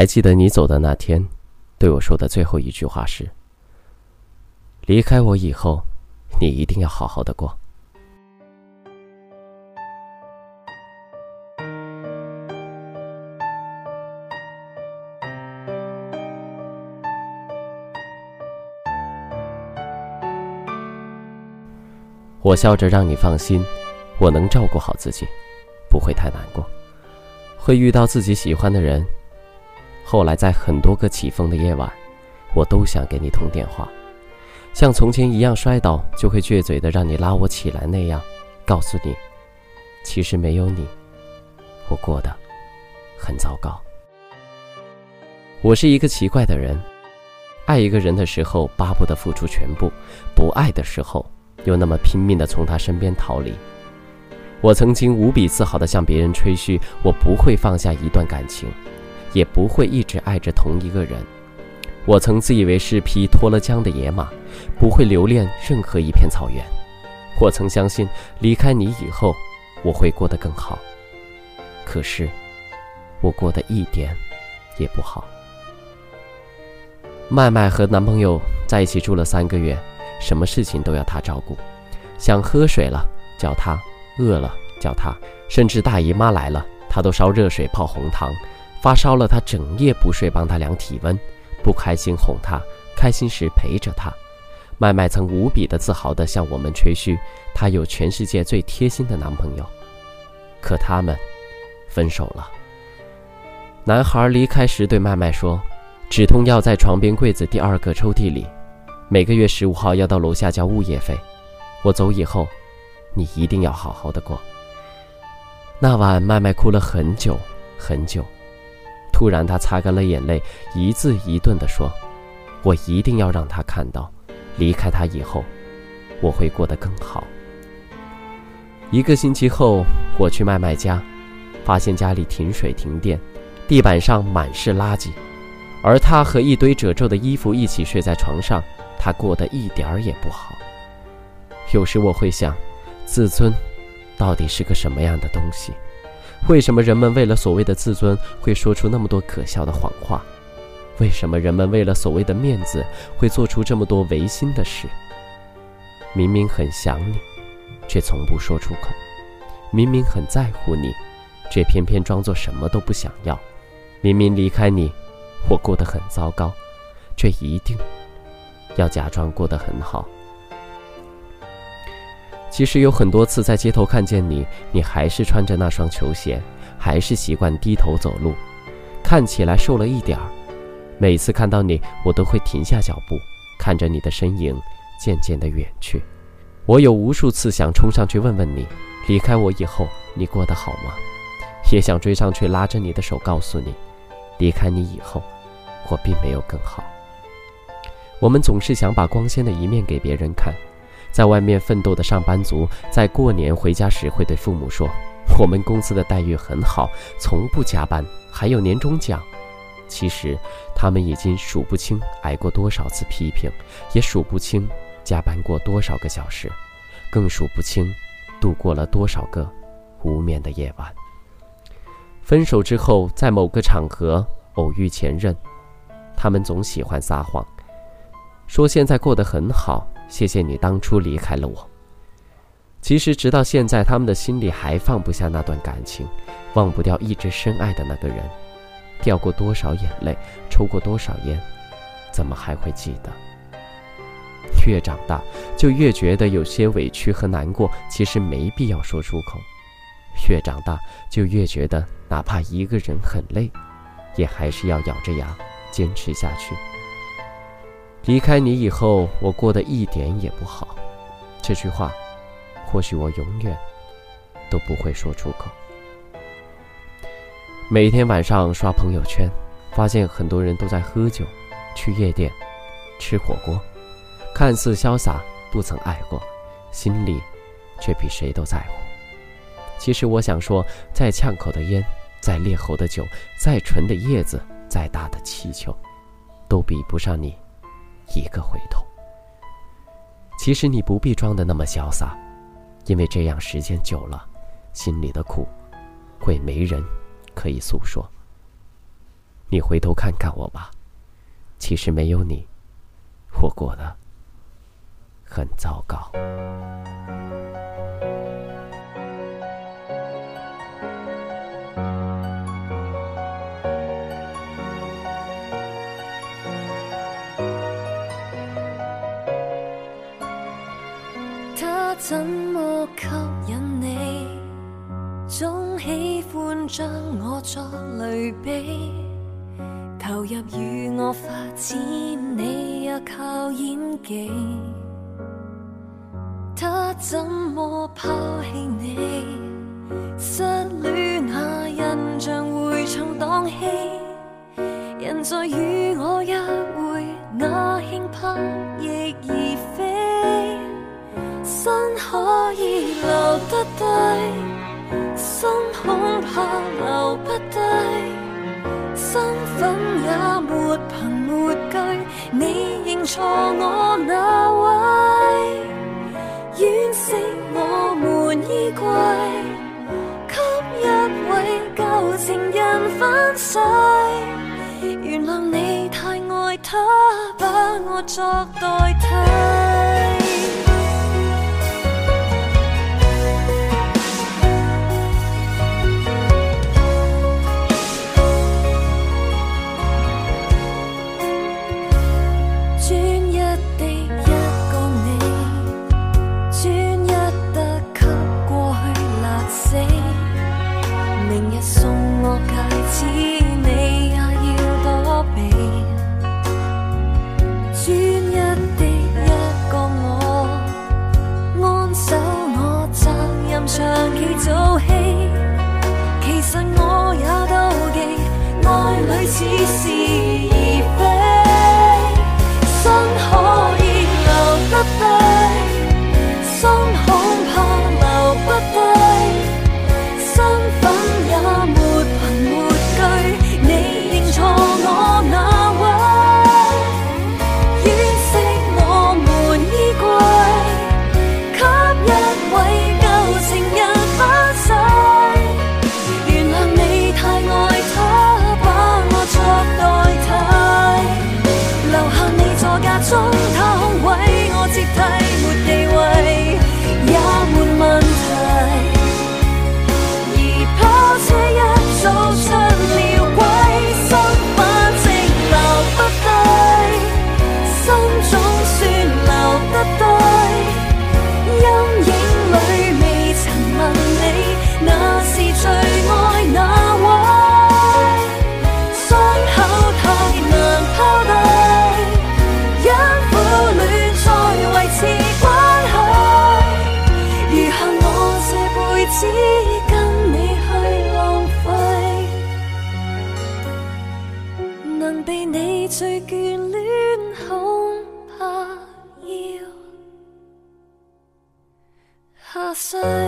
还记得你走的那天，对我说的最后一句话是：“离开我以后，你一定要好好的过。”我笑着让你放心，我能照顾好自己，不会太难过，会遇到自己喜欢的人。后来在很多个起风的夜晚，我都想给你通电话，像从前一样摔倒就会撅嘴的让你拉我起来那样，告诉你，其实没有你，我过得很糟糕。我是一个奇怪的人，爱一个人的时候巴不得付出全部，不爱的时候。又那么拼命地从他身边逃离。我曾经无比自豪地向别人吹嘘，我不会放下一段感情，也不会一直爱着同一个人。我曾自以为是匹脱了缰的野马，不会留恋任何一片草原。我曾相信离开你以后，我会过得更好。可是，我过得一点也不好。麦麦和男朋友在一起住了三个月。什么事情都要他照顾，想喝水了叫他，饿了叫他，甚至大姨妈来了，他都烧热水泡红糖。发烧了，他整夜不睡帮他量体温，不开心哄他，开心时陪着他。麦麦曾无比的自豪地向我们吹嘘，她有全世界最贴心的男朋友。可他们分手了。男孩离开时对麦麦说：“止痛药在床边柜子第二个抽屉里。”每个月十五号要到楼下交物业费。我走以后，你一定要好好的过。那晚，麦麦哭了很久很久。突然，他擦干了眼泪，一字一顿地说：“我一定要让他看到，离开他以后，我会过得更好。”一个星期后，我去麦麦家，发现家里停水停电，地板上满是垃圾，而他和一堆褶皱的衣服一起睡在床上。他过得一点儿也不好。有时我会想，自尊到底是个什么样的东西？为什么人们为了所谓的自尊会说出那么多可笑的谎话？为什么人们为了所谓的面子会做出这么多违心的事？明明很想你，却从不说出口；明明很在乎你，却偏偏装作什么都不想要；明明离开你，我过得很糟糕，却一定。要假装过得很好。其实有很多次在街头看见你，你还是穿着那双球鞋，还是习惯低头走路，看起来瘦了一点儿。每次看到你，我都会停下脚步，看着你的身影渐渐的远去。我有无数次想冲上去问问你，离开我以后你过得好吗？也想追上去拉着你的手告诉你，离开你以后，我并没有更好。我们总是想把光鲜的一面给别人看，在外面奋斗的上班族，在过年回家时会对父母说：“我们公司的待遇很好，从不加班，还有年终奖。”其实，他们已经数不清挨过多少次批评，也数不清加班过多少个小时，更数不清度过了多少个无眠的夜晚。分手之后，在某个场合偶遇前任，他们总喜欢撒谎。说现在过得很好，谢谢你当初离开了我。其实直到现在，他们的心里还放不下那段感情，忘不掉一直深爱的那个人，掉过多少眼泪，抽过多少烟，怎么还会记得？越长大，就越觉得有些委屈和难过，其实没必要说出口。越长大，就越觉得哪怕一个人很累，也还是要咬着牙坚持下去。离开你以后，我过得一点也不好。这句话，或许我永远都不会说出口。每天晚上刷朋友圈，发现很多人都在喝酒、去夜店、吃火锅，看似潇洒，不曾爱过，心里却比谁都在乎。其实我想说，再呛口的烟，再烈喉的酒，再纯的叶子，再大的气球，都比不上你。一个回头。其实你不必装的那么潇洒因为这样时间久了心里的苦会没人可以诉说。你回头看看我吧其实没有你我过得很糟糕。怎么吸引你？总喜欢将我作类比，投入与我发展，你也靠演技。他怎么抛弃你？失恋那印象会重荡起，人在与我约会，那轻拍亦已。留得低心恐怕留不低身份也没凭没据你认错我那位。掩饰我们衣柜给一位旧情人翻水原谅你太爱他把我作代替。爱只是。着